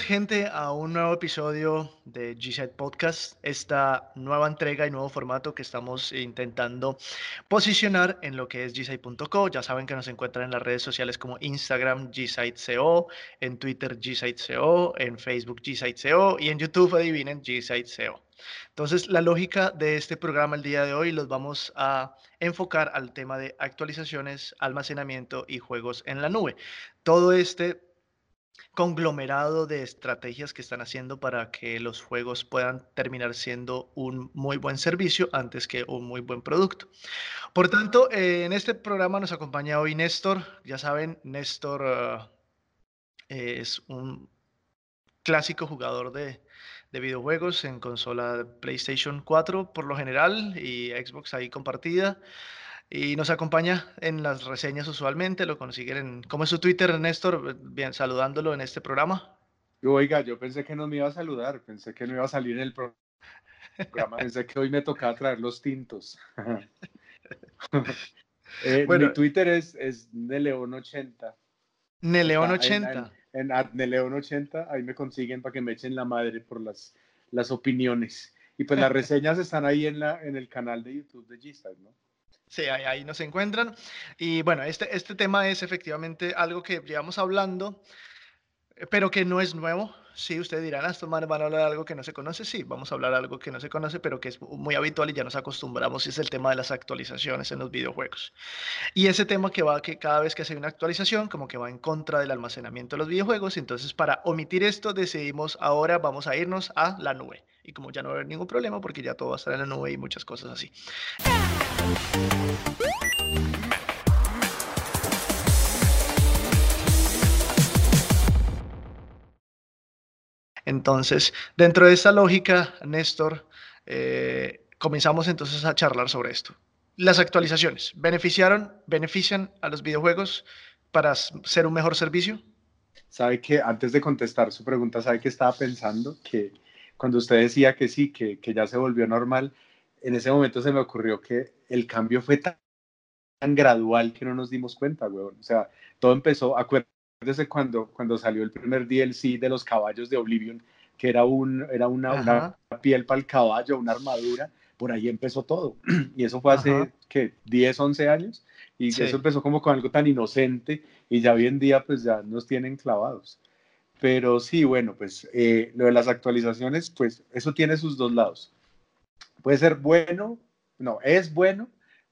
gente a un nuevo episodio de G-Side Podcast, esta nueva entrega y nuevo formato que estamos intentando posicionar en lo que es gsite.co. Ya saben que nos encuentran en las redes sociales como Instagram GSiteCO, en Twitter GSiteCO, en Facebook GSiteCO y en YouTube adivinen GSiteCO. Entonces, la lógica de este programa el día de hoy los vamos a enfocar al tema de actualizaciones, almacenamiento y juegos en la nube. Todo este conglomerado de estrategias que están haciendo para que los juegos puedan terminar siendo un muy buen servicio antes que un muy buen producto. Por tanto, eh, en este programa nos acompaña hoy Néstor. Ya saben, Néstor ah, es un clásico jugador de, de videojuegos en consola PlayStation 4 por lo general y Xbox ahí compartida. Y nos acompaña en las reseñas usualmente, lo consiguen en... ¿Cómo es su Twitter, Néstor? Bien, saludándolo en este programa. Oiga, yo pensé que no me iba a saludar, pensé que no iba a salir en el programa, pensé que hoy me tocaba traer los tintos. Eh, bueno, mi Twitter es, es Neleon80. Neleon80. En, Neleon80, ahí me consiguen para que me echen la madre por las, las opiniones. Y pues las reseñas están ahí en, la, en el canal de YouTube de g ¿no? Sí, ahí, nos encuentran. Y bueno, este, este tema es efectivamente algo que llevamos hablando, pero que no es nuevo. Sí, ustedes dirán, estos van a hablar de algo que no se conoce. Sí, vamos a hablar de algo que no se conoce, pero que es muy habitual y ya nos acostumbramos, y es el tema de las actualizaciones en los videojuegos. Y ese tema que va que cada vez que hace una actualización, como que va en contra del almacenamiento de los videojuegos. Entonces, para omitir esto, decidimos ahora vamos a irnos a la nube. Y como ya no va a haber ningún problema, porque ya todo va a estar en la nube y muchas cosas así. Entonces, dentro de esta lógica, Néstor, eh, comenzamos entonces a charlar sobre esto. Las actualizaciones, ¿beneficiaron, benefician a los videojuegos para ser un mejor servicio? Sabe que antes de contestar su pregunta, sabe que estaba pensando que cuando usted decía que sí, que, que ya se volvió normal, en ese momento se me ocurrió que el cambio fue tan, gradual que no nos dimos cuenta, weón. O sea, todo empezó, acuérdese cuando, cuando salió el primer DLC de los caballos de Oblivion, que era, un, era una, una piel para el caballo, una armadura, por ahí empezó todo. Y eso fue hace, ¿qué? 10, 11 años. Y eso empezó como con algo tan inocente y ya hoy en día pues ya nos tienen clavados. Pero sí, bueno, pues eh, lo de las actualizaciones, pues eso tiene sus dos lados. Puede ser bueno, no, es bueno,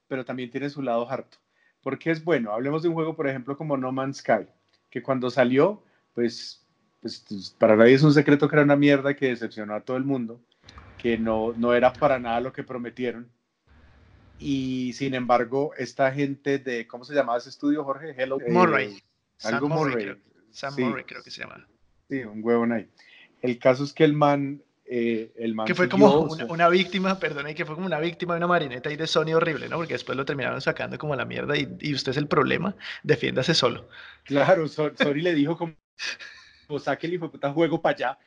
pero también tiene su lado harto. ¿Por qué es bueno? Hablemos de un juego, por ejemplo, como No Man's Sky, que cuando salió, pues, pues, pues para nadie es un secreto que era una mierda que decepcionó a todo el mundo, que no, no era para nada lo que prometieron. Y sin embargo, esta gente de, ¿cómo se llamaba ese estudio, Jorge? Hello. Murray. algo Murray. Sam Murray creo que se llama. Sí, un huevón ahí. El caso es que el man, eh, el man que fue como una, víctima, perdón, y que fue como una víctima de una marineta y de Sony horrible, ¿no? Porque después lo terminaron sacando como la mierda y, y usted es el problema, defiéndase solo. Claro, Sony le dijo como, como saque el hijo puta juego para allá.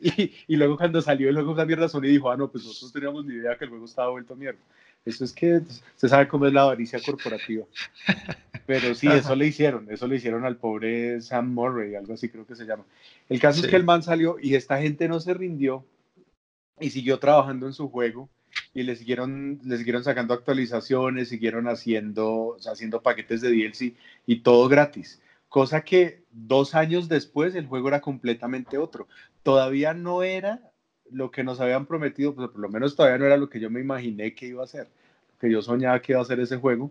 Y, y, luego cuando salió el juego esa mierda, Sony dijo, ah, no, pues nosotros teníamos ni idea que el juego estaba vuelto mierda. Eso es que se sabe cómo es la avaricia corporativa. Pero sí, eso le hicieron, eso le hicieron al pobre Sam Murray, algo así creo que se llama. El caso es que el man salió y esta gente no se rindió y siguió trabajando en su juego y le siguieron, le siguieron sacando actualizaciones, siguieron haciendo, haciendo paquetes de DLC y todo gratis. Cosa que dos años después el juego era completamente otro. Todavía no era lo que nos habían prometido, pues por lo menos todavía no era lo que yo me imaginé que iba a ser, lo que yo soñaba que iba a ser ese juego.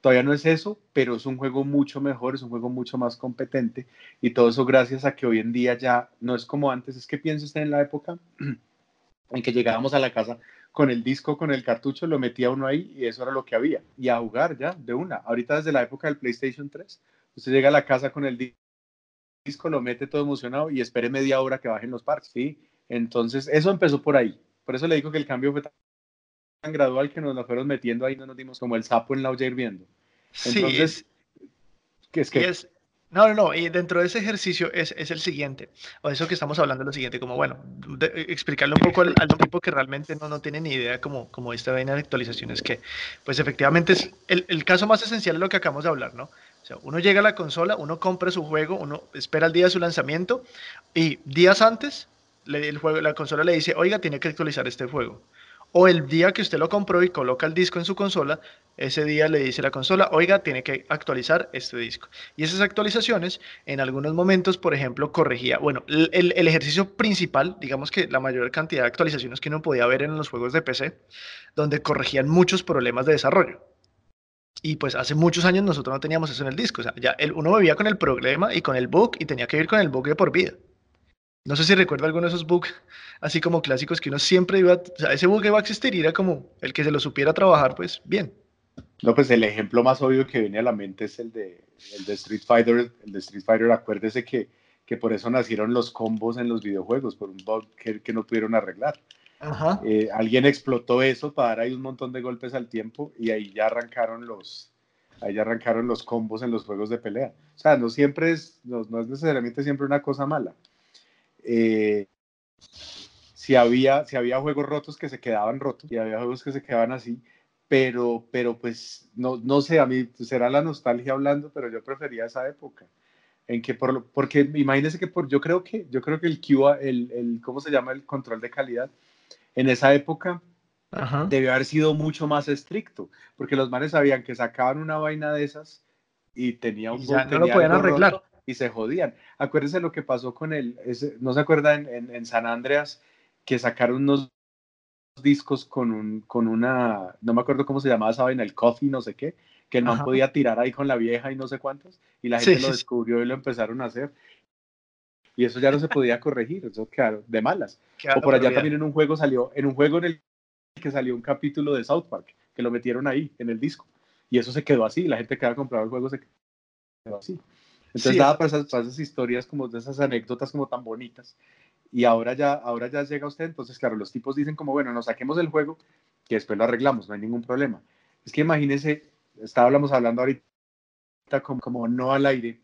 Todavía no es eso, pero es un juego mucho mejor, es un juego mucho más competente y todo eso gracias a que hoy en día ya no es como antes, es que piensa usted en la época en que llegábamos a la casa con el disco, con el cartucho, lo metía uno ahí y eso era lo que había. Y a jugar ya, de una. Ahorita desde la época del PlayStation 3, usted llega a la casa con el disco, lo mete todo emocionado y espere media hora que bajen los parques, ¿sí? Entonces, eso empezó por ahí. Por eso le digo que el cambio fue tan gradual que nos lo fueron metiendo ahí, no nos dimos como el sapo en la olla hirviendo. Entonces, ¿qué es que? No, no, no, y dentro de ese ejercicio es, es, el siguiente, o eso que estamos hablando es lo siguiente, como bueno, explicarle un poco al, equipo que realmente no, no tiene ni idea como, como esta vaina de actualizaciones, que pues efectivamente es el, el caso más esencial de lo que acabamos de hablar, ¿no? O sea, uno llega a la consola, uno compra su juego, uno espera el día de su lanzamiento y días antes el juego, la consola le dice, oiga, tiene que actualizar este juego. O el día que usted lo compró y coloca el disco en su consola, ese día le dice la consola, oiga, tiene que actualizar este disco. Y esas actualizaciones, en algunos momentos, por ejemplo, corregía, bueno, el, ejercicio principal, digamos que la mayor cantidad de actualizaciones que uno podía ver en los juegos de PC, donde corregían muchos problemas de desarrollo. Y pues hace muchos años nosotros no teníamos eso en el disco. O sea, ya el, uno vivía con el problema y con el bug y tenía que vivir con el bug de por vida. No sé si recuerda alguno de esos bugs así como clásicos que uno siempre iba, o sea, ese bug iba a existir y era como el que se lo supiera trabajar, pues bien. No, pues el ejemplo más obvio que viene a la mente es el de, el de Street Fighter. El de Street Fighter, acuérdese que, que por eso nacieron los combos en los videojuegos, por un bug que, que no pudieron arreglar. Eh, alguien explotó eso para dar ahí un montón de golpes al tiempo y ahí ya arrancaron los, ahí ya arrancaron los combos en los juegos de pelea. O sea, no siempre es, no, es necesariamente siempre una cosa mala. Eh, si había, si había juegos rotos que se quedaban rotos y había juegos que se quedaban así, pero, pero pues no, no sé, a mí será la nostalgia hablando, pero yo prefería esa época en que por, porque imagínense que por, yo creo que yo creo que el QA, el, el, ¿cómo se llama? el control de calidad en esa época debió haber sido mucho más estricto, porque los manes sabían que sacaban una vaina de esas y tenía un... ya no lo podían arreglar. Y se jodían. Acuérdense lo que pasó con el, ¿no se acuerdan en, en, San Andreas que sacaron unos discos con, un, con una, no me acuerdo cómo se llamaba vaina, el coffee, no sé qué, que man podía tirar ahí con la vieja y no sé cuántos, y la gente lo descubrió y lo empezaron a hacer y eso ya no se podía corregir, eso claro, de malas. o por allá también en un juego salió, en un juego en el que salió un capítulo de South Park, que lo metieron ahí, en el disco, y eso se quedó así, la gente que había comprado el juego se quedó así. Entonces daba para esas, historias como de esas anécdotas como tan bonitas, y ahora ya, ahora ya llega usted, entonces claro, los tipos dicen como, bueno, nos saquemos el juego, que después lo arreglamos, no hay ningún problema. Es que imagínense, estábamos hablando ahorita como, como no al aire,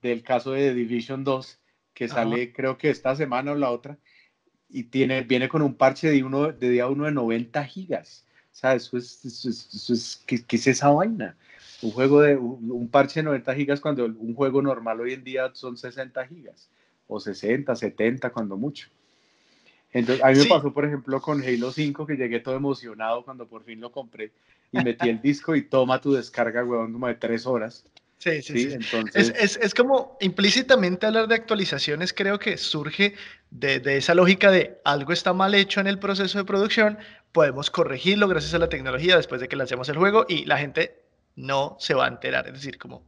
del caso de Division 2, que sale creo que esta semana o la otra, y tiene, viene con un parche de, uno, de día uno de 90 gigas. O sea, eso es, eso es, ¿qué, es esa vaina? Un juego de, un, parche de 90 gigas cuando un juego normal hoy en día son 60 gigas, o 60, 70 cuando mucho. Entonces, a mí me pasó, por ejemplo, con Halo 5, que llegué todo emocionado cuando por fin lo compré y metí el disco y toma tu descarga, huevón, como de tres horas. Sí, sí, sí. Entonces... Es, es, como implícitamente hablar de actualizaciones, creo que surge de, de, esa lógica de algo está mal hecho en el proceso de producción, podemos corregirlo gracias a la tecnología después de que lancemos el juego y la gente no se va a enterar, es decir, como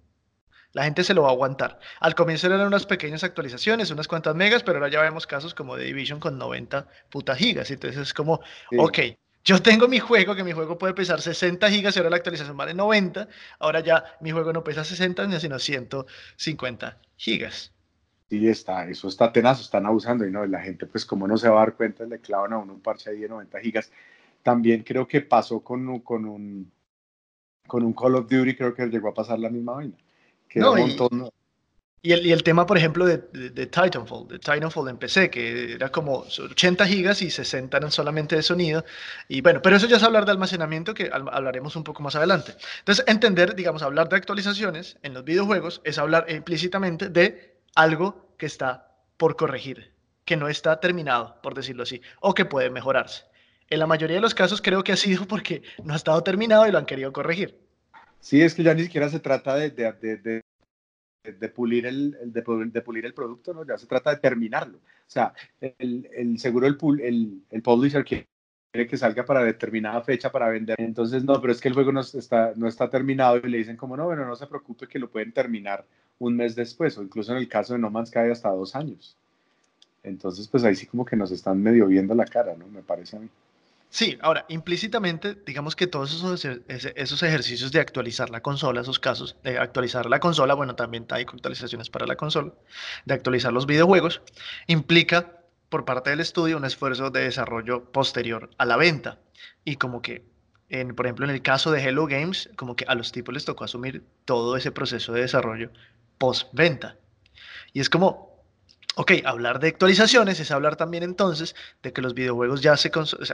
la gente se lo va a aguantar. Al comienzo eran unas pequeñas actualizaciones, unas cuantas megas, pero ahora ya vemos casos como de Division con 90 puta gigas, entonces es como, ok, yo tengo mi juego, que mi juego puede pesar 60 gigas y ahora la actualización vale 90. Ahora ya mi juego no pesa 60, sino 150 gigas. Sí, está, eso está tenazo, están abusando y no, la gente pues como no se va a dar cuenta, le clavan a uno un parche de 90 gigas. También creo que pasó con, con, un, con un Call of Duty, creo que llegó a pasar la misma vaina. Que no, un montón, y el, y el, tema, por ejemplo, de, de, Titanfall, de Titanfall en PC, que era como 80 gigas y 60 eran solamente de sonido. Y bueno, pero eso ya es hablar de almacenamiento, que hablaremos un poco más adelante. Entonces, entender, digamos, hablar de actualizaciones en los videojuegos es hablar implícitamente de algo que está por corregir, que no está terminado, por decirlo así, o que puede mejorarse. En la mayoría de los casos creo que ha sido porque no ha estado terminado y lo han querido corregir. Sí, es que ya ni siquiera se trata de, pulir el, producto, ¿no? Ya se trata de terminarlo. O sea, el, el seguro, el, el, el publisher quiere que salga para determinada fecha para vender. Entonces, no, pero es que el juego no está, no está terminado y le dicen como, no, bueno, no se preocupe que lo pueden terminar un mes después, o incluso en el caso de No Man's Sky hasta dos años. Entonces, pues ahí sí como que nos están medio viendo la cara, ¿no? Me parece a mí. Sí, ahora, implícitamente, digamos que todos esos, esos ejercicios de actualizar la consola, esos casos de actualizar la consola, bueno, también hay actualizaciones para la consola, de actualizar los videojuegos, implica por parte del estudio un esfuerzo de desarrollo posterior a la venta. Y como que, en, por ejemplo, en el caso de Hello Games, como que a los tipos les tocó asumir todo ese proceso de desarrollo post-venta. Y es como, Ok, hablar de actualizaciones es hablar también entonces de que los videojuegos ya se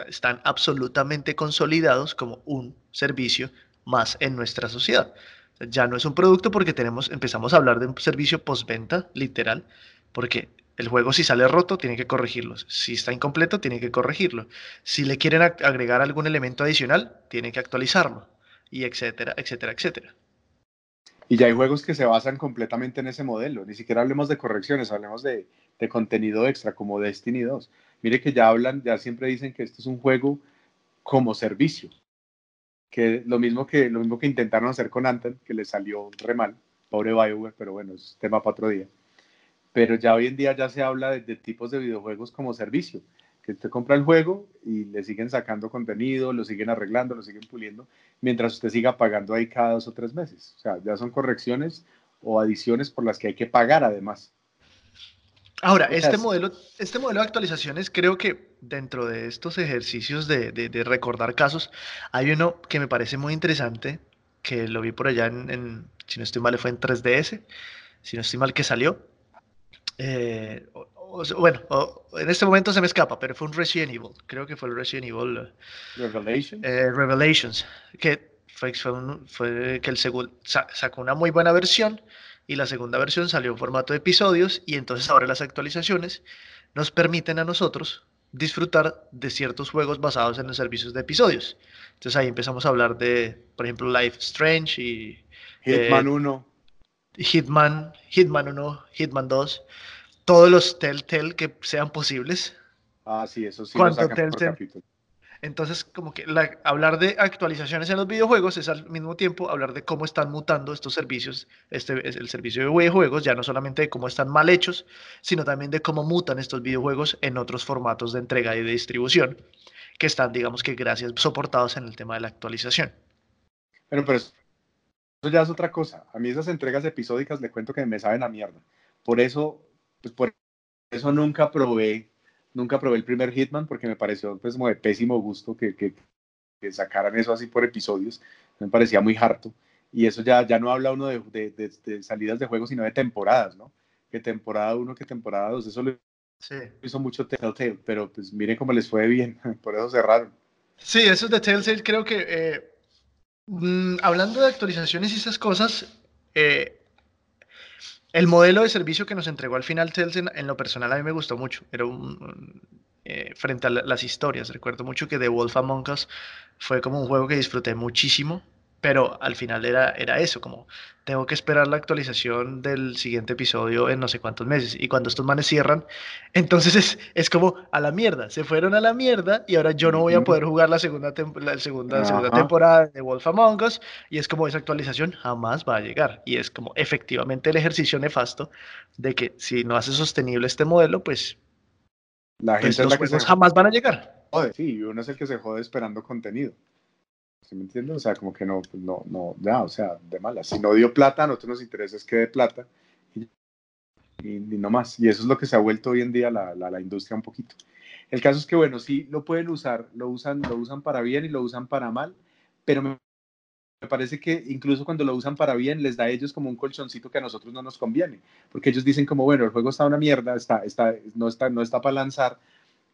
están absolutamente consolidados como un servicio más en nuestra sociedad. Ya no es un producto porque tenemos, empezamos a hablar de un servicio postventa, literal, porque el juego si sale roto tiene que corregirlo, si está incompleto tiene que corregirlo, si le quieren agregar algún elemento adicional tiene que actualizarlo, y etcétera, etcétera, etcétera. Y ya hay juegos que se basan completamente en ese modelo, ni siquiera hablemos de correcciones, hablemos de, de contenido extra como Destiny 2. Mire que ya hablan, ya siempre dicen que esto es un juego como servicio, que lo mismo que, lo mismo que intentaron hacer con Anthem, que le salió re mal, pobre BioWare, pero bueno, es tema para otro día. Pero ya hoy en día ya se habla de, tipos de videojuegos como servicio, que usted compra el juego y le siguen sacando contenido, lo siguen arreglando, lo siguen puliendo, mientras usted siga pagando ahí cada dos o tres meses. O sea, ya son correcciones o adiciones por las que hay que pagar además. Ahora, este modelo, este modelo de actualizaciones, creo que dentro de estos ejercicios de, de, recordar casos, hay uno que me parece muy interesante, que lo vi por allá en, si no estoy mal, fue en 3DS, si no estoy mal que salió. Eh, bueno, en este momento se me escapa, pero fue un Resident Evil, creo que fue el Resident Evil eh, Revelations, eh, Revelations que fue, fue, que el segundo sacó una muy buena versión y la segunda versión salió en formato de episodios y entonces ahora las actualizaciones nos permiten a nosotros disfrutar de ciertos juegos basados en los servicios de episodios. Entonces ahí empezamos a hablar de, por ejemplo, Life Strange y... Hitman 1. Eh, Hitman, Hitman 1, Hitman 2, todos los Telltale que sean posibles. Ah, sí, eso sí. Lo sacan por. Entonces, como que hablar de actualizaciones en los videojuegos es al mismo tiempo hablar de cómo están mutando estos servicios. Este es el servicio de videojuegos, ya no solamente de cómo están mal hechos, sino también de cómo mutan estos videojuegos en otros formatos de entrega y de distribución, que están, digamos que gracias, soportados en el tema de la actualización. Bueno, pero eso ya es otra cosa. A mí esas entregas episódicas le cuento que me saben a mierda. Por eso, pues por eso nunca probé nunca probé el primer Hitman porque me pareció pues como de pésimo gusto que, que, sacaran eso así por episodios, me parecía muy harto. Y eso ya, ya no habla uno de, de, salidas de juegos, sino de temporadas, ¿no? Que temporada 1, que temporada 2, eso lo hizo mucho Telltale, pero pues miren cómo les fue bien, por eso cerraron. Sí, eso de Telltale creo que, eh, mm, hablando de actualizaciones y esas cosas, eh, el modelo de servicio que nos entregó al final Telsen, en lo personal, a mí me gustó mucho. Era un, eh, frente a las historias. Recuerdo mucho que The Wolf Among Us fue como un juego que disfruté muchísimo pero al final era, era eso, como tengo que esperar la actualización del siguiente episodio en no sé cuántos meses. Y cuando estos manes cierran, entonces es, es como a la mierda, se fueron a la mierda y ahora yo no voy a poder jugar la segunda, la segunda, segunda temporada de Wolf Among Us. Y es como esa actualización jamás va a llegar. Y es como efectivamente el ejercicio nefasto de que si no hace sostenible este modelo, pues, la pues gente los la jamás van a llegar. Joder, sí, uno es el que se jode esperando contenido. ¿Sí me entiendes? O sea, como que no, pues no, no, ya, o sea, de mala. Si no dio plata, a nosotros nos interesa es que dé plata y, no más. Y eso es lo que se ha vuelto hoy en día la, la, industria un poquito. El caso es que, bueno, sí lo pueden usar, lo usan, lo usan para bien y lo usan para mal, pero me, me parece que incluso cuando lo usan para bien, les da a ellos como un colchoncito que a nosotros no nos conviene, porque ellos dicen como, bueno, el juego está una mierda, está, está, no, está, no está para lanzar,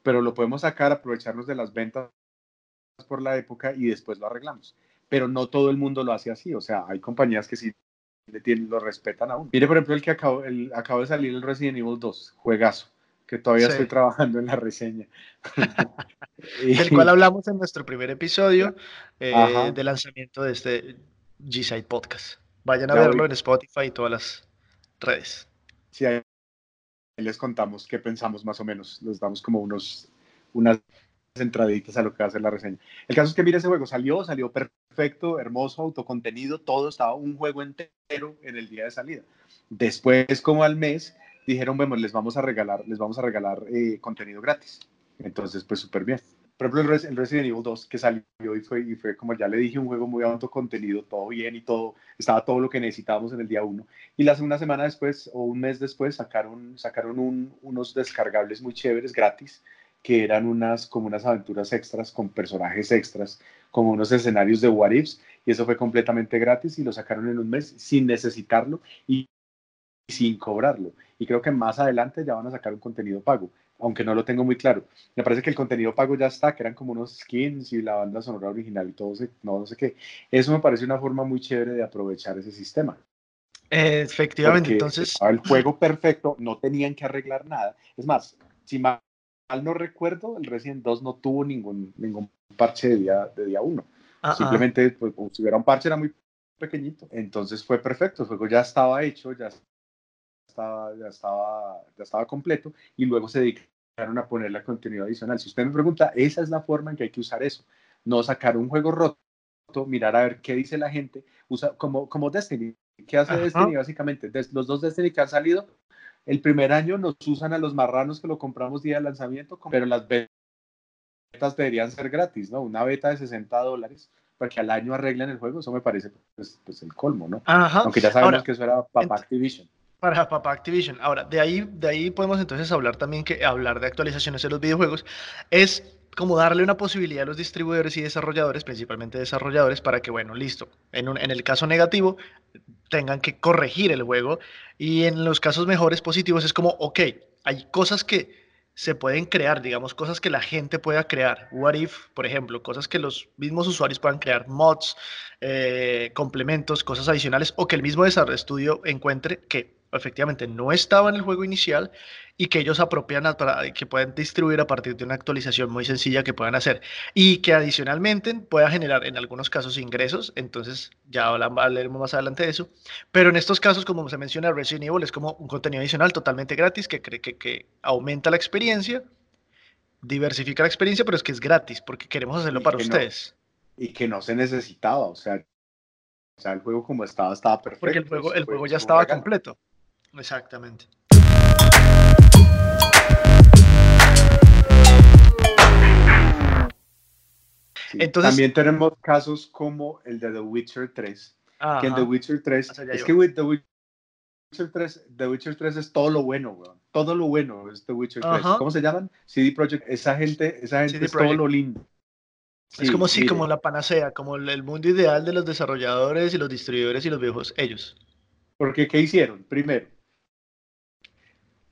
pero lo podemos sacar, aprovecharnos de las ventas por la época y después lo arreglamos. Pero no todo el mundo lo hace así, o sea, hay compañías que sí lo respetan aún. Mire, por ejemplo, el que acabo, el, acabo de salir el Resident Evil 2, juegazo, que todavía estoy trabajando en la reseña. Del cual hablamos en nuestro primer episodio eh, de lanzamiento de este G-Side Podcast. Vayan a verlo en Spotify y todas las redes. Sí, ahí les contamos qué pensamos más o menos. Les damos como unos, unas entraditas a lo que va a ser la reseña. El caso es que, mira, ese juego salió, salió perfecto, hermoso, autocontenido, todo estaba un juego entero en el día de salida. Después, como al mes, dijeron, bueno, les vamos a regalar, les vamos a regalar eh, contenido gratis. Entonces, pues súper bien. Por ejemplo, el, Resident Evil 2 que salió y fue, y fue, como ya le dije, un juego muy autocontenido, todo bien y todo, estaba todo lo que necesitábamos en el día 1. Y la segunda semana después, o un mes después, sacaron, sacaron unos descargables muy chéveres gratis que eran unas, como unas aventuras extras con personajes extras, como unos escenarios de What Ifs, y eso fue completamente gratis y lo sacaron en un mes sin necesitarlo y sin cobrarlo. Y creo que más adelante ya van a sacar un contenido pago. aunque no lo tengo muy claro. Me parece que el contenido pago ya está, que eran como unos skins y la banda sonora original y todo, no, no sé qué. Eso me parece una forma muy chévere de aprovechar ese sistema. efectivamente, entonces... El juego perfecto, no tenían que arreglar nada. Es más, si mal no recuerdo, el Resident 2 no tuvo ningún, ningún parche de día, de día 1. Simplemente, pues, si hubiera un parche era muy pequeñito. Entonces fue perfecto, el juego ya estaba hecho, ya estaba, ya estaba, ya estaba completo y luego se dedicaron a ponerle contenido adicional. Si usted me pregunta, esa es la forma en que hay que usar eso. No sacar un juego roto, mirar a ver qué dice la gente, usa como, como Destiny. ¿Qué hace Destiny básicamente? los dos Destiny que han salido, el primer año nos usan a los marranos que lo compramos día de lanzamiento, pero las betas deberían ser gratis, ¿no? Una beta de 60 dólares para que al año arreglen el juego, eso me parece pues, pues el colmo, ¿no? Aunque ya sabemos que eso era para Activision. Para Papá Activision. Ahora, de ahí, de ahí podemos entonces hablar también que hablar de actualizaciones de los videojuegos es como darle una posibilidad a los distribuidores y desarrolladores, principalmente desarrolladores, para que, bueno, listo, en, en el caso negativo tengan que corregir el juego y en los casos mejores positivos es como, ok, hay cosas que se pueden crear, digamos, cosas que la gente pueda crear. What if, por ejemplo, cosas que los mismos usuarios puedan crear, mods, eh, complementos, cosas adicionales, o que el mismo estudio encuentre que efectivamente no estaba en el juego inicial y que ellos apropian para que puedan distribuir a partir de una actualización muy sencilla que puedan hacer y que adicionalmente pueda generar en algunos casos ingresos, entonces ya hablaremos más adelante de eso, pero en estos casos como se menciona Resident Evil es como un contenido adicional totalmente gratis que, que, que aumenta la experiencia, diversifica la experiencia, pero es que es gratis porque queremos hacerlo para ustedes. y que no se necesitaba, o sea, o sea, el juego como estaba estaba perfecto. Porque el juego, el juego ya estaba completo. Exactamente. Entonces, también tenemos casos como el de The Witcher 3. Que en The Witcher 3, es que The Witcher 3, The Witcher 3 es todo lo bueno, weón. Todo lo bueno es The Witcher 3. ¿Cómo se llaman? CD Projekt. Esa gente, esa gente es todo lo lindo. es como si, como la panacea, como el mundo ideal de los desarrolladores y los distribuidores y los viejos, ellos. Porque, ¿qué hicieron? Primero,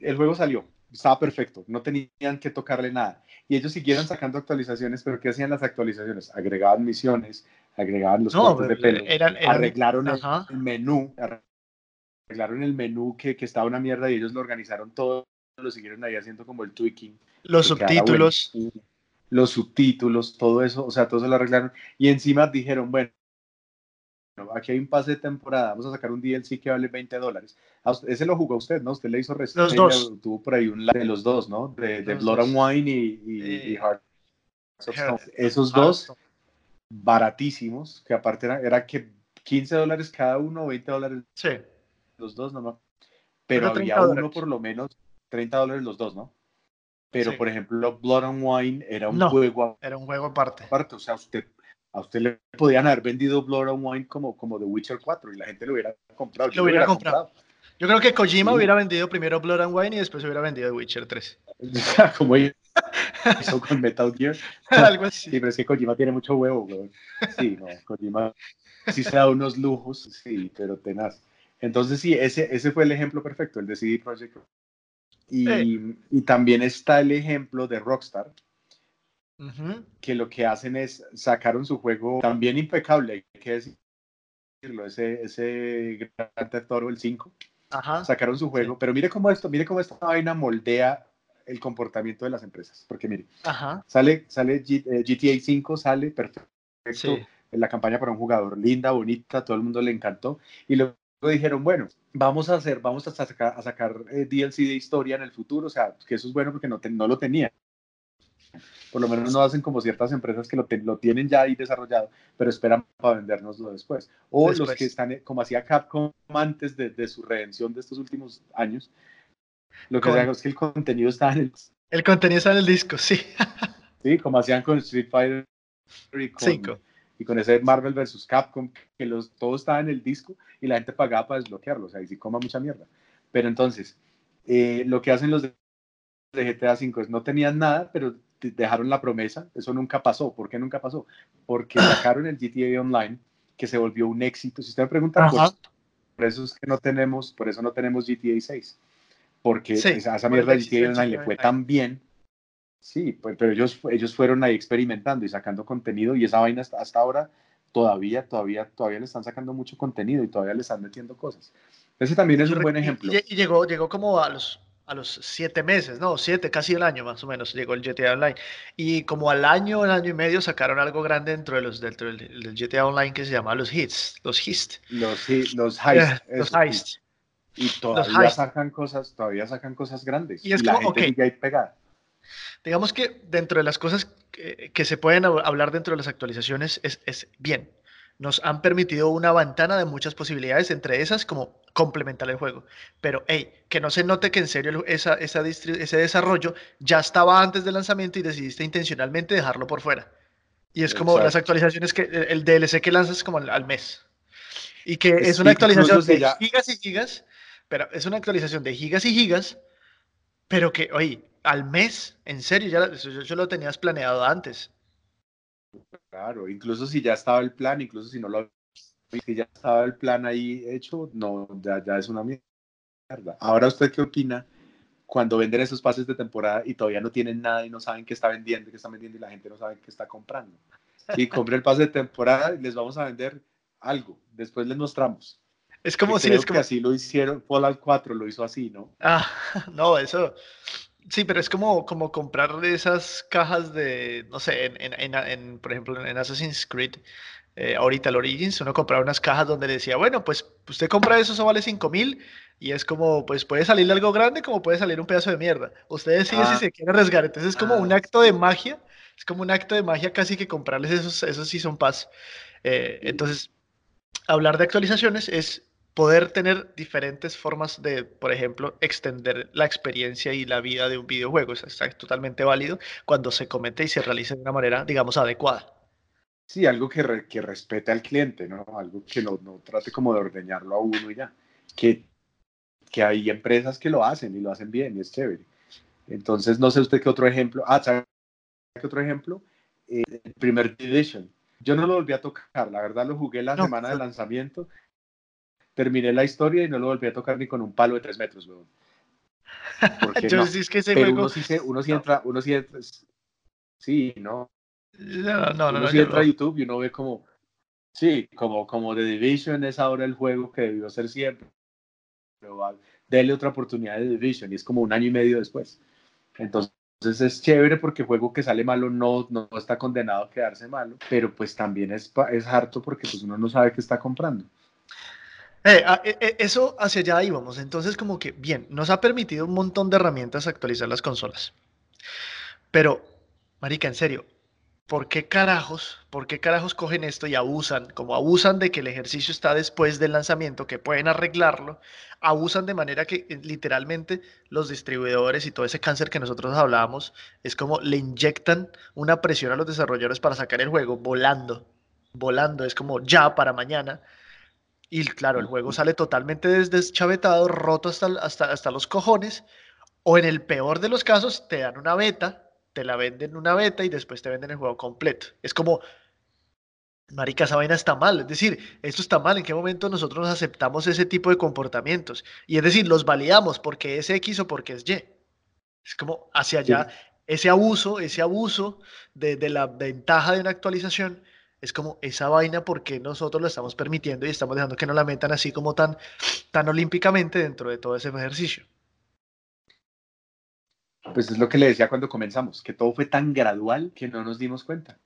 el juego salió, estaba perfecto, no tenían que tocarle nada. Y ellos siguieron sacando actualizaciones, pero ¿qué hacían las actualizaciones? Agregaban misiones, agregaban los cortes de pelo, arreglaron el, menú, arreglaron el menú que, que, estaba una mierda y ellos lo organizaron todo, lo siguieron ahí haciendo como el tweaking. Los subtítulos. los subtítulos, todo eso, o sea, todo se lo arreglaron. Y encima dijeron, bueno, aquí hay un pase de temporada, vamos a sacar un DLC que vale 20 dólares. Ese lo jugó usted, ¿no? Usted le hizo reseña, dos. tuvo por ahí un de los dos, ¿no? De, Blood and Wine y, y, Heart Esos dos, baratísimos, que aparte era, era, que 15 dólares cada uno, 20 dólares sí. los dos, ¿no? Pero había uno por lo menos, 30 dólares los dos, ¿no? Pero, por ejemplo, Blood and Wine era un juego... Era un juego aparte. aparte. O sea, usted a usted le podían haber vendido Blood and Wine como, como The Witcher 4 y la gente lo hubiera comprado. Lo hubiera, comprado. Yo creo que Kojima hubiera vendido primero Blood and Wine y después hubiera vendido The Witcher 3. como hizo con Metal Gear. Algo así. Sí, pero es que Kojima tiene mucho huevo, Sí, no, Kojima sí se da unos lujos, sí, pero tenaz. Entonces sí, ese, ese fue el ejemplo perfecto, el de CD Projekt. Y, y también está el ejemplo de Rockstar, que lo que hacen es sacaron su juego también impecable, hay que decirlo, ese, ese Theft Auto, el 5. Sacaron su juego, pero mire cómo esto, mire cómo esta vaina moldea el comportamiento de las empresas, porque mire, sale, sale GTA 5, sale perfecto, la campaña para un jugador, linda, bonita, todo el mundo le encantó, y luego dijeron, bueno, vamos a hacer, vamos a sacar, a sacar eh, DLC de historia en el futuro, o sea, que eso es bueno porque no, no lo tenían. Por lo menos no hacen como ciertas empresas que lo, lo tienen ya ahí desarrollado, pero esperan para vendérnoslo después. O los que están, como hacía Capcom antes de, de, su redención de estos últimos años, lo que hacen es que el contenido está en el... El contenido está en el disco, sí. sí, como hacían con Street Fighter y con, y con ese Marvel vs. Capcom, que los, todo estaba en el disco y la gente pagaba para desbloquearlo, o sea, y sí coma mucha mierda. Pero entonces, eh, lo que hacen los de GTA V es no tenían nada, pero dejaron la promesa, eso nunca pasó. ¿Por qué nunca pasó? Porque sacaron el GTA Online, que se volvió un éxito. Si usted me pregunta, por, eso es que no tenemos, por eso no tenemos GTA 6. porque Sí, esa el mierda de GTA Online le fue tan bien. Sí, pues, pero ellos, ellos fueron ahí experimentando y sacando contenido y esa vaina hasta, hasta ahora todavía, todavía, todavía le están sacando mucho contenido y todavía le están metiendo cosas. Ese también es un buen ejemplo. Y, y llegó, llegó como a los, a los siete meses, no, siete, casi el año más o menos, llegó el GTA Online. Y como al año, un año y medio sacaron algo grande dentro de los dentro del, del GTA Online que se llama los hits, los hits, Los, hi- los eh, heist, los eso, sí. heist. Y todavía sacan cosas, todavía sacan cosas grandes. Y Y, es la como, gente ok. sigue ahí pegada. Digamos que dentro de las cosas que, que se pueden hab- hablar dentro de las actualizaciones es, es bien. Nos han permitido una ventana de muchas posibilidades, entre esas como complementar el juego. Pero, hey, que no se note que en serio el- esa, esa ese desarrollo ya estaba antes del lanzamiento y decidiste intencionalmente dejarlo por fuera. Y es como las actualizaciones que el, DLC que lanzas como al, al mes. Y que es, Es una actualización de ya- gigas y gigas, pero es una actualización de gigas y gigas, pero que, oye, al mes, en serio, ya eso yo, yo lo tenías planeado antes. Claro, incluso si ya estaba el plan, incluso si no lo si ya estaba el plan ahí hecho, no, ya, ya es una mierda. Ahora, ¿usted qué opina cuando venden esos pases de temporada y todavía no tienen nada y no saben qué está vendiendo, qué está vendiendo y la gente no sabe qué está comprando? Sí, compre el pase de temporada les vamos a vender algo, después les mostramos. Es como Que si creo es que como. así lo hicieron, Fallout 4 lo hizo así, ¿no? Ah, no, eso. Sí, pero es como, como comprar esas cajas de, no sé, en, en- en- en, por ejemplo, en Assassin's Creed, eh, ahorita el Origins, uno compraba unas cajas donde decía, bueno, pues usted compra eso, eso vale 5 mil, y es como, pues puede salirle algo grande como puede salir un pedazo de mierda. Usted decide si Ah. se quiere arriesgar. Entonces es como un Ah, acto de magia, es como un acto de magia casi que comprarles esos, esos Season Pass. Eh, entonces, hablar de actualizaciones es poder tener diferentes formas de, por ejemplo, extender la experiencia y la vida de un videojuego. Eso está totalmente válido cuando se comete y se realiza de una manera, digamos, adecuada. Sí, algo que, re- que respete al cliente, ¿no? Algo que no, no trate como de ordeñarlo a uno y ya. Que, que hay empresas que lo hacen y lo hacen bien y es chévere. Entonces, no sé usted qué otro ejemplo. Ah, ¿sabe qué otro ejemplo? Eh, el primer Division. Yo no lo volví a tocar, la verdad lo jugué la No, semana de lanzamiento, terminé la historia y no lo volví a tocar ni con un palo de tres metros, weón. Porque Yo no. es que ese Pero juego. uno sí, se, uno sí entra, uno sí entra, sí, ¿no? No, no, no, uno no, yo entra a no. YouTube y uno ve como, sí, como, como The Division es ahora el juego que debió ser siempre. Pero va, dele otra oportunidad de The Division y es como un año y medio después. Entonces es chévere porque el juego que sale malo no, no está condenado a quedarse malo, pero pues también es, es harto porque pues uno no sabe qué está comprando. Eh, a- e- e- eso hacia allá íbamos. Entonces, como que, bien, nos ha permitido un montón de herramientas actualizar las consolas. Pero, marica, en serio, ¿por qué carajos, por qué carajos cogen esto y abusan, como abusan de que el ejercicio está después del lanzamiento, que pueden arreglarlo, abusan de manera que eh, literalmente los distribuidores y todo ese cáncer que nosotros hablábamos, es como le inyectan una presión a los desarrolladores para sacar el juego volando, volando, es como ya para mañana. Y claro, el juego sale totalmente des- deschavetado, roto hasta, hasta, hasta los cojones, o en el peor de los casos, te dan una beta, te la venden una beta y después te venden el juego completo. Es como, marica, esa vaina está mal. Es decir, esto está mal. ¿En qué momento nosotros aceptamos ese tipo de comportamientos? Y es decir, los validamos porque es X o porque es Y. Es como hacia allá, ese abuso, ese abuso de, de la ventaja de una actualización. Es como esa vaina porque nosotros lo estamos permitiendo y estamos dejando que no la metan así como tan, tan olímpicamente dentro de todo ese ejercicio. Pues es lo que le decía cuando comenzamos, que todo fue tan gradual que no nos dimos cuenta.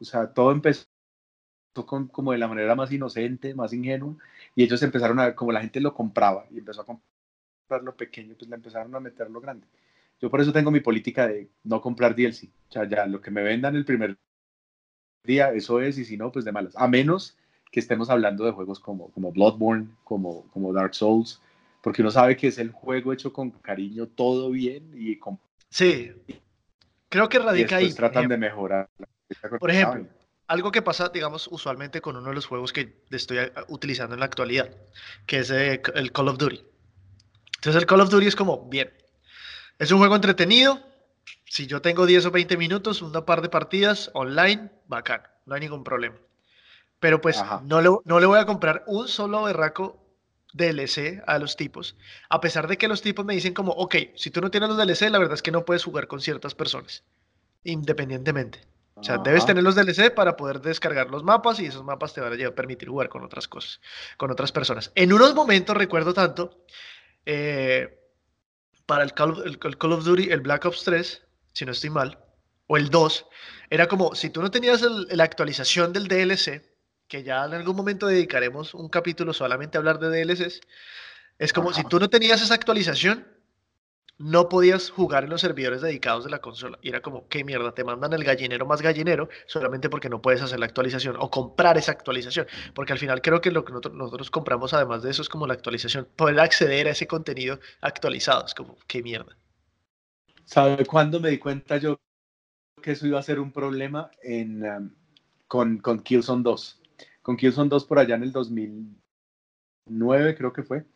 O sea, todo empezó como de la manera más inocente, más ingenua, y ellos empezaron a, como la gente lo compraba y empezó a comprar lo pequeño, pues le empezaron a meter lo grande. Yo por eso tengo mi política de no comprar DLC. O sea, ya lo que me vendan el primer día, eso es, y si no, pues de malas. A menos que estemos hablando de juegos como, como Bloodborne, como, como Dark Souls, porque uno sabe que es el juego hecho con cariño, todo bien, y, con, Sí, creo que y radica ahí. después por tratan ejemplo. de mejorar. Por ejemplo, algo que pasa, digamos, usualmente con uno de los juegos que estoy a- utilizando en la actualidad, que es eh, el Call of Duty. Entonces el Call of Duty es como, bien, es un juego entretenido. Si yo tengo 10 o 20 minutos, una par de partidas online, bacán, no hay ningún problema. Pero pues no le, no le voy a comprar un solo berraco DLC a los tipos, a pesar de que los tipos me dicen como, ok, si tú no tienes los DLC, la verdad es que no puedes jugar con ciertas personas, independientemente. O sea, debes tener los DLC para poder descargar los mapas y esos mapas te van a permitir jugar con otras cosas, con otras personas. En unos momentos recuerdo tanto, eh, para el Call, of, Duty, el Black Ops 3, si no estoy mal, o el 2, era como, si tú no tenías la actualización del DLC, que ya en algún momento dedicaremos un capítulo solamente a hablar de DLCs, es como si tú no tenías esa actualización, no podías jugar en los servidores dedicados de la consola. Y era como, qué mierda, te mandan el gallinero más gallinero solamente porque no puedes hacer la actualización o comprar esa actualización. Porque al final creo que lo que nosotros, compramos además de eso es como la actualización, poder acceder a ese contenido actualizado. Es como, qué mierda. ¿Sabe cuándo me di cuenta yo que eso iba a ser un problema en, um, con, con Killzone 2? Con Killzone 2 por allá en el 2009 creo que fue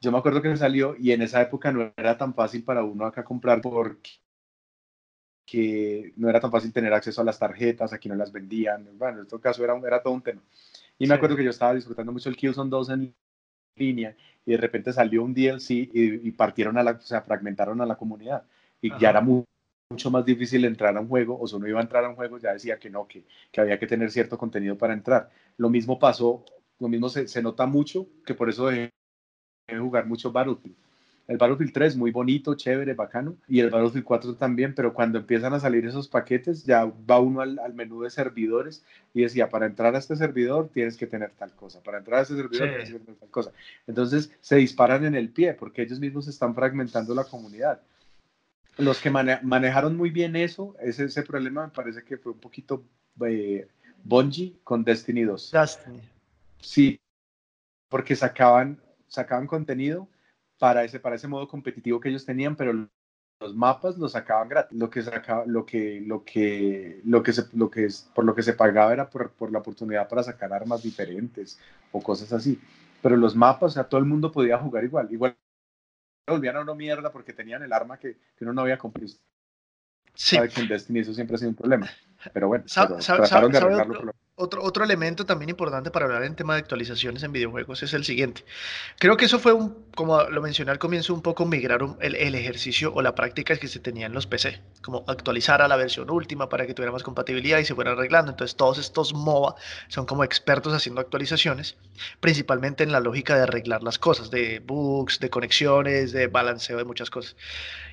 yo me acuerdo que salió y en esa época no era tan fácil para uno acá comprar porque no era tan fácil tener acceso a las tarjetas, aquí no las vendían, bueno, en este caso era, era todo un tema. Y me acuerdo que yo estaba disfrutando mucho el Killzone 2 en línea y de repente salió un DLC y, y partieron a la, o sea, fragmentaron a la comunidad. Y ya era mucho más difícil entrar a un juego, o si uno iba a entrar a un juego ya decía que no, que, que había que tener cierto contenido para entrar. Lo mismo pasó, lo mismo se, se nota mucho, que por eso dejé jugar mucho Battlefield. El Battlefield 3 muy bonito, chévere, bacano, y el Battlefield 4 también, pero cuando empiezan a salir esos paquetes, ya va uno al, menú de servidores y decía, para entrar a este servidor tienes que tener tal cosa, para entrar a este servidor tienes que tener tal cosa. Entonces se disparan en el pie porque ellos mismos están fragmentando la comunidad. Los que manejaron muy bien eso, ese, ese problema me parece que fue un poquito eh, Bungie con Destiny 2. Destiny. Sí, porque sacaban sacaban contenido para ese, para ese modo competitivo que ellos tenían, pero los mapas los sacaban gratis. Lo que sacaba, lo que, lo que, lo que se, lo que es, por lo que se pagaba era por, por, la oportunidad para sacar armas diferentes o cosas así. Pero los mapas, o sea, todo el mundo podía jugar igual. Igual volvían a una mierda porque tenían el arma que, que uno no había comprado. Sí. Sabe que en Destiny eso siempre ha sido un problema. Pero bueno, trataron de arreglarlo. Otro, otro elemento también importante para hablar en tema de actualizaciones en videojuegos es el siguiente. Creo que eso fue, un, como lo mencioné al comienzo, un poco migrar el, el, ejercicio o la práctica que se tenía en los PC, como actualizar a la versión última para que tuviera más compatibilidad y se fuera arreglando. Entonces todos estos MOBA son como expertos haciendo actualizaciones, principalmente en la lógica de arreglar las cosas, de bugs, de conexiones, de balanceo de muchas cosas.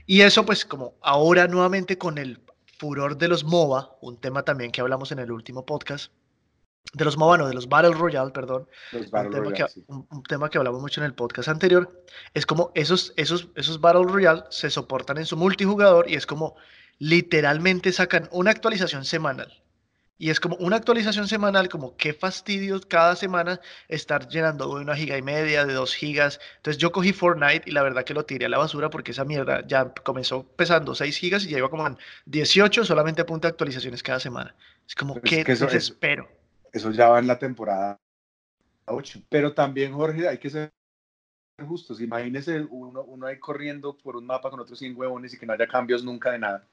Y eso pues como ahora nuevamente con el furor de los MOBA, un tema también que hablamos en el último podcast, de los MOBA, no, de los Battle Royale, perdón, un, tema que, un, tema que, hablamos mucho en el podcast anterior, es como esos, esos, esos Battle Royale se soportan en su multijugador y es como literalmente sacan una actualización semanal. Y es como una actualización semanal, como qué fastidio cada semana estar llenando de una giga y media, de dos gigas. Entonces yo cogí Fortnite y la verdad que lo tiré a la basura porque esa mierda ya comenzó pesando 6 gigas y ya iba como en 18 solamente a punto de actualizaciones cada semana. Es como que, desespero eso ya va en la temporada 8. Pero también, Jorge, hay que ser justos. Imagínese uno, uno ahí corriendo por un mapa con otros 100 huevones y que no haya cambios nunca de nada.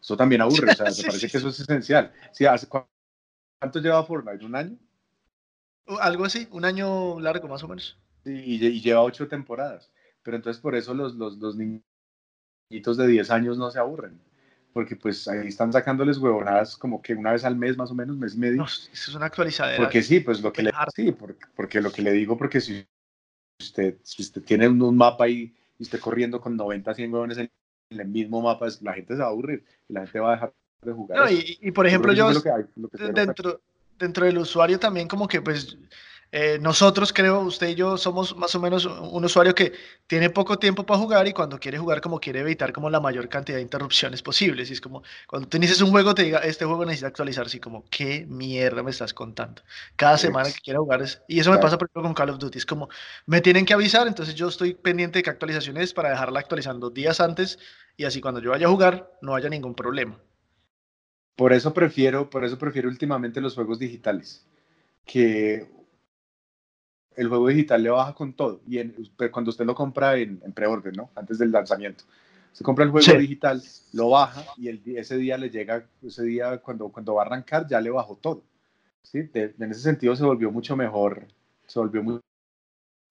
Eso también aburre, o sea, me parece que eso es esencial. Sí, hace, ¿Cuánto lleva Fortnite? ¿Un año? Algo así, un año largo más o menos. y, y, lleva ocho temporadas. Pero entonces por eso los, los, los niñitos de 10 años no se aburren porque pues ahí están sacándoles huevonadas como que una vez al mes más o menos, mes y medio. eso es una actualizadera. Porque sí, pues lo que le, sí, porque, lo que le digo, porque si usted, si usted tiene un, mapa ahí y esté corriendo con 90, 100 huevones en, el mismo mapa, la gente se va a aburrir y la gente va a dejar de jugar. No, y, por ejemplo, yo, dentro, dentro del usuario también como que pues eh, nosotros, creo, usted y yo somos más o menos un usuario que tiene poco tiempo para jugar y cuando quiere jugar como quiere evitar como la mayor cantidad de interrupciones posibles. Y es como cuando tú inicias un juego te diga, este juego necesita actualizarse y como, ¿qué mierda me estás contando? Cada semana que quiera jugar es... Y eso me pasa por ejemplo con Call of Duty. Es como, me tienen que avisar, entonces yo estoy pendiente de qué actualización es para dejarla actualizando días antes y así cuando yo vaya a jugar no haya ningún problema. Por eso prefiero, por eso prefiero últimamente los juegos digitales que el juego digital le baja con todo. Y cuando usted lo compra en, preorden, ¿no? Antes del lanzamiento. Se compra el juego digital, lo baja y el, ese día le llega, ese día cuando, cuando va a arrancar ya le bajó todo. ¿sí? en ese sentido se volvió mucho mejor, se volvió muy,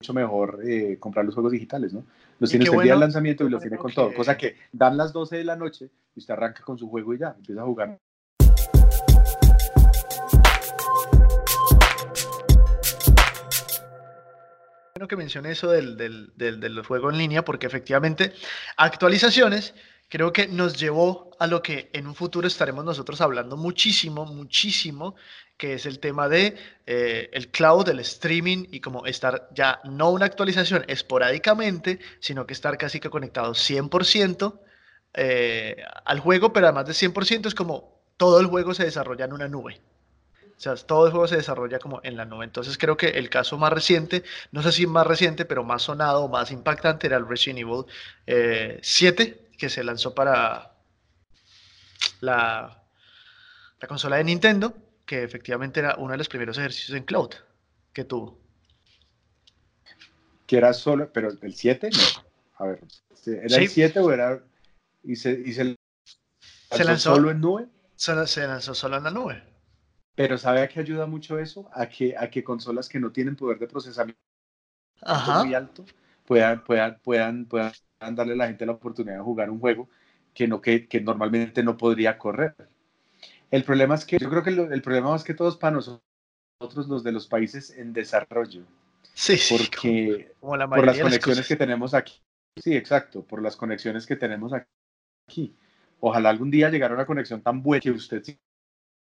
mucho mejor eh, comprar los juegos digitales, ¿no? Los tienes el día del lanzamiento y los tiene con todo. Cosa que dan las 12 de la noche y usted arranca con su juego y ya, empieza a jugar. Bueno que mencione eso del, del, del juego en línea, porque efectivamente actualizaciones creo que nos llevó a lo que en un futuro estaremos nosotros hablando muchísimo, muchísimo, que es el tema de eh, el cloud, el streaming y como estar ya no una actualización esporádicamente, sino que estar casi que conectado 100% eh, al juego, pero además de 100% es como todo el juego se desarrolla en una nube. O sea, todo el juego se desarrolla como en la nube. Entonces creo que el caso más reciente, no sé si más reciente, pero más sonado, más impactante era el Resident Evil 7, eh, que se lanzó para la, la consola de Nintendo, que efectivamente era uno de los primeros ejercicios en cloud que tuvo. Que era solo, pero el 7, no. A ver, ¿era el 7 o era... y se, y se, lanzó, solo en nube? Se, lanzó solo en la nube. Pero ¿sabe a qué ayuda mucho eso? A que, a que consolas que no tienen poder de procesamiento muy alto puedan, puedan, puedan, puedan darle a la gente la oportunidad de jugar un juego que, no, que, que normalmente no podría correr. El problema es que yo creo que el problema más que todo es para nosotros, los de los países en desarrollo. Sí, sí. Porque por las conexiones que tenemos aquí. Sí, exacto, por las conexiones que tenemos aquí. Ojalá algún día llegara una conexión tan buena que usted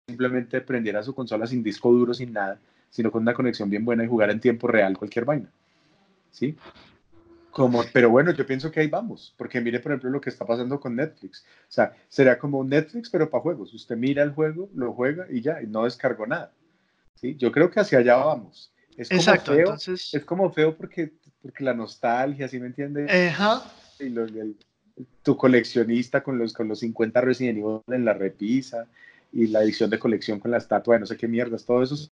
simplemente prendiera su consola sin disco duro, sin nada, sino con una conexión bien buena y jugar en tiempo real cualquier vaina. ¿Sí? Como, pero bueno, yo pienso que ahí vamos, porque mire, por ejemplo, lo que está pasando con Netflix. O sea, sería como Netflix, pero para juegos. Usted mira el juego, lo juega y ya, y no descargó nada. ¿sí? Yo creo que hacia allá vamos. Es como Exacto, feo, entonces... Es como feo porque, porque la nostalgia, ¿sí me entiende? Ajá. Y tu coleccionista con los, con los 50 Resident Evil en la repisa y la edición de colección con la estatua de no sé qué mierdas, todo eso se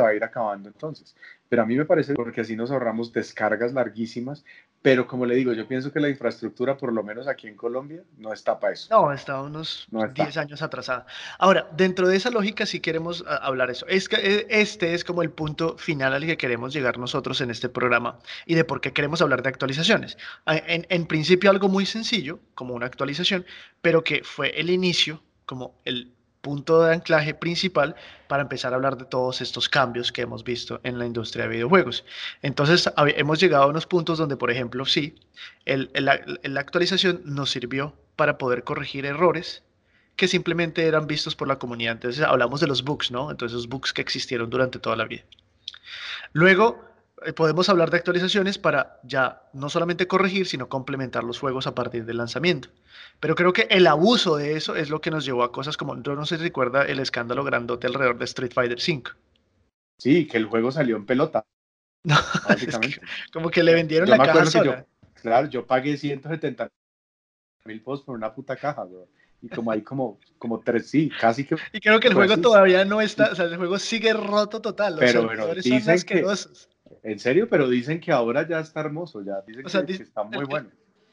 va a ir acabando entonces. Pero a mí me parece porque así nos ahorramos descargas larguísimas, pero como le digo, yo pienso que la infraestructura, por lo menos aquí en Colombia, no está para eso. No, está unos 10 años atrasada. Ahora, dentro de esa lógica sí queremos ah, hablar eso. Es que eh, este es como el punto final al que queremos llegar nosotros en este programa y de por qué queremos hablar de actualizaciones. En, en principio algo muy sencillo, como una actualización, pero que fue el inicio, como el punto de anclaje principal para empezar a hablar de todos estos cambios que hemos visto en la industria de videojuegos. Entonces, hemos llegado a unos puntos donde, por ejemplo, sí, la actualización nos sirvió para poder corregir errores que simplemente eran vistos por la comunidad. Entonces, hablamos de los bugs, ¿no? Entonces, esos bugs que existieron durante toda la vida. Luego, podemos hablar de actualizaciones para ya no solamente corregir, sino complementar los juegos a partir del lanzamiento. Pero creo que el abuso de eso es lo que nos llevó a cosas como, yo no sé si recuerda el escándalo grandote alrededor de Street Fighter V. Sí, que el juego salió en pelota. No, como que le vendieron la caja sola. claro, yo pagué 170 mil posts por una puta caja, Y como hay como, como tres, sí, casi que... Y creo que el juego todavía no está, o sea, el juego sigue roto total. pero, pero dicen que, en serio, pero dicen que ahora ya está hermoso, ya dicen que, está muy bueno.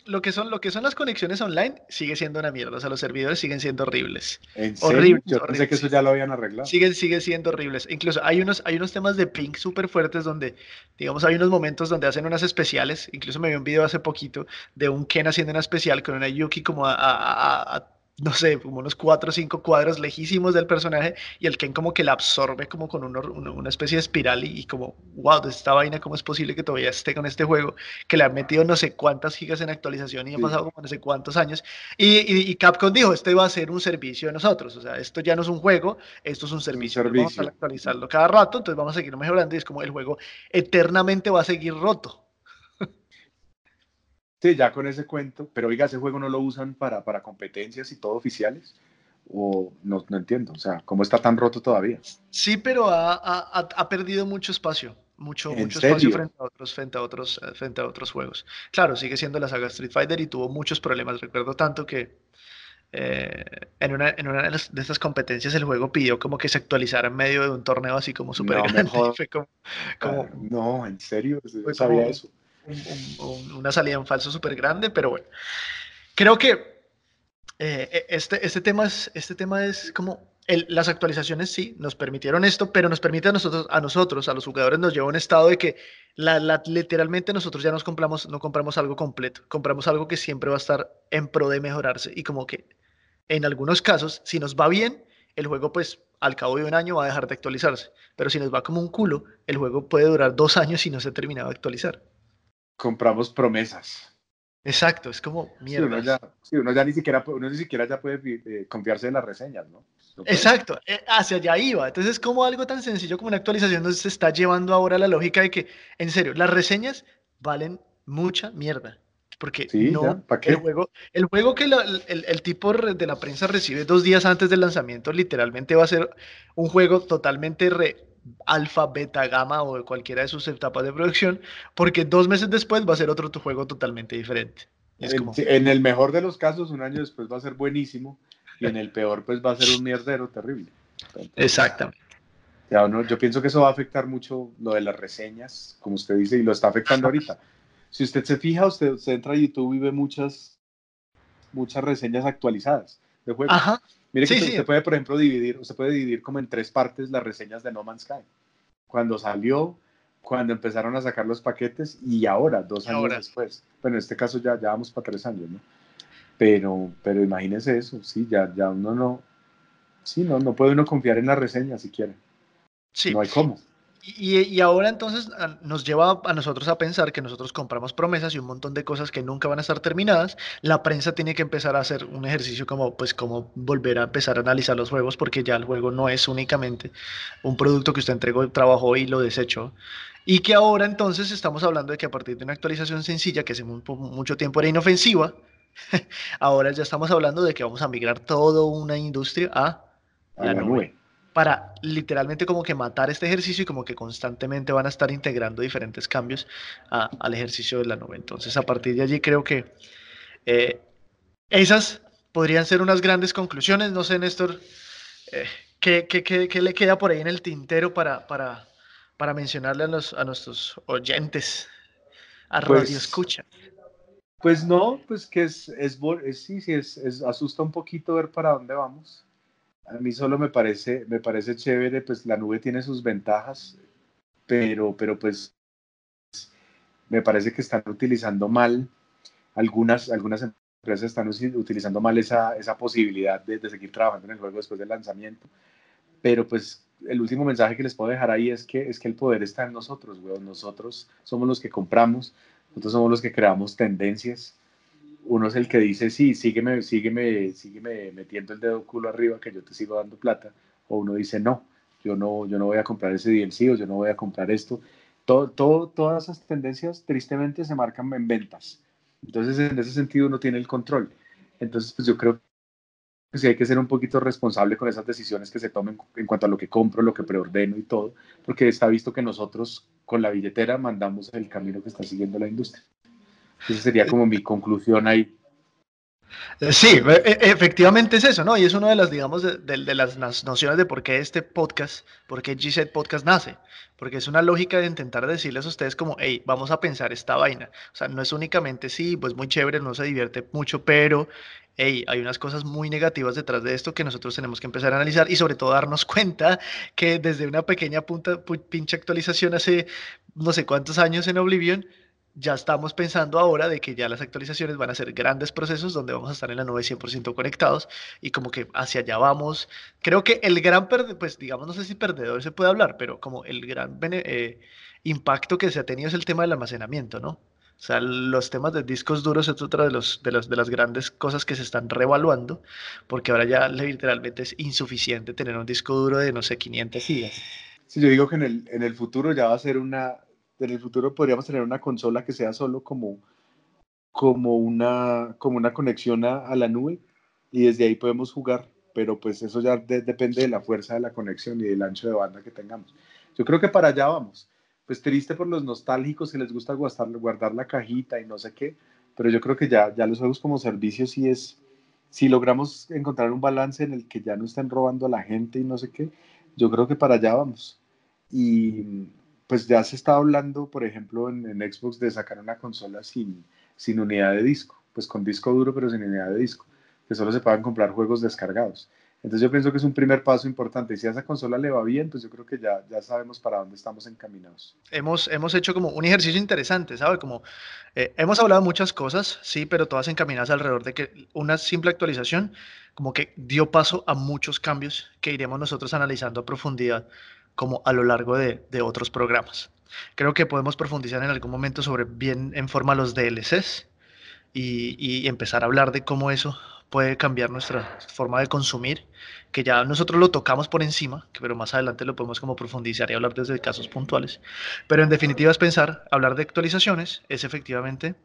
Lo que, son, lo que son las conexiones online sigue siendo una mierda, o sea, los servidores siguen siendo horribles. ¿En serio? Horribles, Yo pensé que eso ya lo habían arreglado. Siguen, siguen siendo horribles. Incluso hay unos, hay unos temas de ping súper fuertes donde, digamos, hay unos momentos donde hacen unas especiales. Incluso me vi un video hace poquito de un Ken haciendo una especial con una Yuki como a no sé, como unos cuatro o cinco cuadros lejísimos del personaje y el Ken como que la absorbe como con una especie de espiral y, como, wow, de esta vaina, ¿cómo es posible que todavía esté con este juego? Que le han metido no sé cuántas gigas en actualización y ha pasado como no sé cuántos años. Y, Capcom dijo, este va a ser un servicio de nosotros, o sea, esto ya no es un juego, esto es un servicio. Vamos a actualizarlo cada rato, entonces vamos a seguir mejorando y es como el juego eternamente va a seguir roto. Sí, ya con ese cuento, pero oiga, ese juego no lo usan para, para competencias y todo oficiales. O no, no entiendo, o sea, ¿cómo está tan roto todavía? Sí, pero ha, ha, ha perdido mucho espacio mucho, mucho espacio frente a otros, frente a otros, eh, frente a otros juegos. Claro, sigue siendo la saga Street Fighter y tuvo muchos problemas. Recuerdo tanto que eh, en, una, en una de, estas competencias el juego pidió como que se actualizara en medio de un torneo así como súper grande. como, no, en serio, no sabía eso una salida en falso súper grande, pero bueno. Creo que eh, e, este, este, tema es, este tema es como las actualizaciones sí nos permitieron esto, pero nos permite a nosotros, a nosotros, a los jugadores, nos lleva a un estado de que la, literalmente nosotros ya nos compramos, no compramos algo completo, compramos algo que siempre va a estar en pro de mejorarse y como que en algunos casos, si nos va bien, el juego pues al cabo de un año va a dejar de actualizarse, pero si nos va como un culo, el juego puede durar dos años y no se ha terminado de actualizar. Compramos promesas. Exacto, es como mierda. Sí, uno, ya, ni siquiera, uno ni siquiera ya puede eh, confiarse en las reseñas, ¿no? Exacto, eh, hacia allá iba. Entonces, como algo tan sencillo como una actualización nos está llevando ahora la lógica de que, en serio, las reseñas valen mucha mierda. Porque no, el juego, el juego que el, el, tipo de la prensa recibe dos días antes del lanzamiento, literalmente va a ser un juego totalmente re, alfa, beta, gamma o de cualquiera de sus etapas de producción, porque dos meses después va a ser otro tu juego totalmente diferente. en, el mejor de los casos, un año después va a ser buenísimo y en el peor, pues va a ser un mierdero terrible. Exactamente. Ya, yo pienso que eso va a afectar mucho lo de las reseñas, como usted dice, y lo está afectando ahorita. Si usted se fija, usted, usted entra a YouTube y ve muchas, muchas reseñas actualizadas de juegos. Ajá. Mire que usted puede, por ejemplo, dividir, usted puede dividir como en tres partes las reseñas de No Man's Sky. Cuando salió, cuando empezaron a sacar los paquetes y ahora, dos años después. Bueno, en este caso ya, ya vamos para tres años, ¿no? Pero, pero imagínese eso, sí, ya, ya uno no, sí, no, no puede uno confiar en la reseña siquiera. Sí. No hay cómo. Y, ahora entonces nos lleva a nosotros a pensar que nosotros compramos promesas y un montón de cosas que nunca van a estar terminadas. La prensa tiene que empezar a hacer un ejercicio como, pues, como volver a empezar a analizar los juegos, porque ya el juego no es únicamente un producto que usted entregó, trabajó y lo desechó. Y que ahora entonces estamos hablando de que a partir de una actualización sencilla, que hace mucho tiempo era inofensiva, ahora ya estamos hablando de que vamos a migrar toda una industria a, la, nube para literalmente como que matar este ejercicio y como que constantemente van a estar integrando diferentes cambios al ejercicio de la nube. Entonces, a partir de allí creo que eh, esas podrían ser unas grandes conclusiones. No sé, Néstor, eh, ¿qué, le queda por ahí en el tintero para, para, para mencionarle a, los, a nuestros oyentes, a pues Radio Escucha? Pues no, pues que es, es, sí, sí, es, asusta un poquito ver para dónde vamos a mí solo me parece, me parece chévere, pues la nube tiene sus ventajas, pero, pero pues me parece que están utilizando mal, algunas, algunas empresas están utilizando mal esa, esa posibilidad de, de, seguir trabajando en el juego después del lanzamiento, pero pues el último mensaje que les puedo dejar ahí es que, es que el poder está en nosotros, weón. nosotros somos los que compramos, nosotros somos los que creamos tendencias, uno es el que dice, sí, sígueme, sígueme, sígueme metiendo el dedo culo arriba que yo te sigo dando plata, o uno dice, no, yo no, yo no voy a comprar ese DLC o yo no voy a comprar esto. Todo, todo, todas esas tendencias tristemente se marcan en ventas. Entonces, en ese sentido, uno tiene el control. Entonces, pues yo creo que sí hay que ser un poquito responsable con esas decisiones que se tomen en cuanto a lo que compro, lo que preordeno y todo, porque está visto que nosotros con la billetera mandamos el camino que está siguiendo la industria. Esa sería como mi conclusión ahí. Eh, sí, e, e, efectivamente es eso, ¿no? Y es una de las, digamos, de, las nociones de por qué este podcast, por qué GZ Podcast nace. Porque es una lógica de intentar decirles a ustedes como, hey, vamos a pensar esta vaina. O sea, no es únicamente, sí, pues muy chévere, no se divierte mucho, pero, hey, hay unas cosas muy negativas detrás de esto que nosotros tenemos que empezar a analizar y sobre todo darnos cuenta que desde una pequeña punta, pinche actualización hace no sé cuántos años en Oblivion, ya estamos pensando ahora de que ya las actualizaciones van a ser grandes procesos donde vamos a estar en la nube 100% conectados y como que hacia allá vamos. Creo que el gran, pues digamos, no sé si perdedor se puede hablar, pero como el gran eh, impacto que se ha tenido es el tema del almacenamiento, ¿no? O sea, los temas de discos duros es otra de, los, de, los, de las grandes cosas que se están revaluando, porque ahora ya literalmente es insuficiente tener un disco duro de, no sé, 500 gigas. Sí, yo digo que en el, en el futuro ya va a ser una, en el futuro podríamos tener una consola que sea solo como, como, una, como una conexión a, la nube y desde ahí podemos jugar, pero pues eso ya depende de la fuerza de la conexión y del ancho de banda que tengamos. Yo creo que para allá vamos. Pues triste por los nostálgicos que les gusta guardar, guardar la cajita y no sé qué, pero yo creo que ya, ya los juegos como servicios sí es, si logramos encontrar un balance en el que ya no estén robando a la gente y no sé qué, yo creo que para allá vamos. Y, pues ya se está hablando, por ejemplo, en, Xbox de sacar una consola sin, sin unidad de disco, pues con disco duro pero sin unidad de disco, que solo se puedan comprar juegos descargados. Entonces yo pienso que es un primer paso importante. Y si a esa consola le va bien, pues yo creo que ya, ya sabemos para dónde estamos encaminados. Hemos, hemos hecho como un ejercicio interesante, ¿sabe? Como eh, hemos hablado muchas cosas, sí, pero todas encaminadas alrededor de que una simple actualización como que dio paso a muchos cambios que iremos nosotros analizando a profundidad como a lo largo de, de otros programas. Creo que podemos profundizar en algún momento sobre bien en forma los DLCs y, y empezar a hablar de cómo eso puede cambiar nuestra forma de consumir, que ya nosotros lo tocamos por encima, pero más adelante lo podemos como profundizar y hablar desde casos puntuales. Pero en definitiva es pensar, hablar de actualizaciones, es efectivamente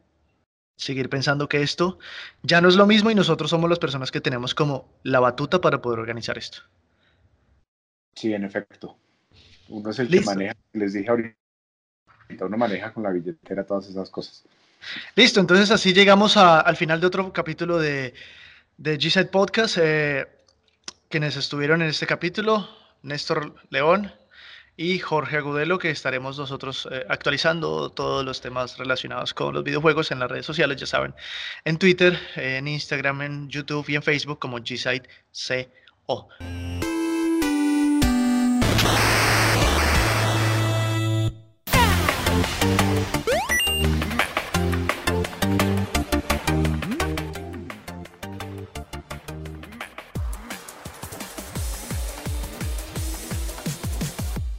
seguir pensando que esto ya no es lo mismo y nosotros somos las personas que tenemos como la batuta para poder organizar esto. Sí, en efecto. Uno es el que maneja, les dije ahorita, uno maneja con la billetera todas esas cosas. Listo, entonces así llegamos a, al final de otro capítulo de de G-Side Podcast, eh, quienes estuvieron en este capítulo, Néstor León y Jorge Agudelo, que estaremos nosotros eh, actualizando todos los temas relacionados con los videojuegos en las redes sociales, ya saben, en Twitter, en Instagram, en YouTube y en Facebook como G-Side CO. うん。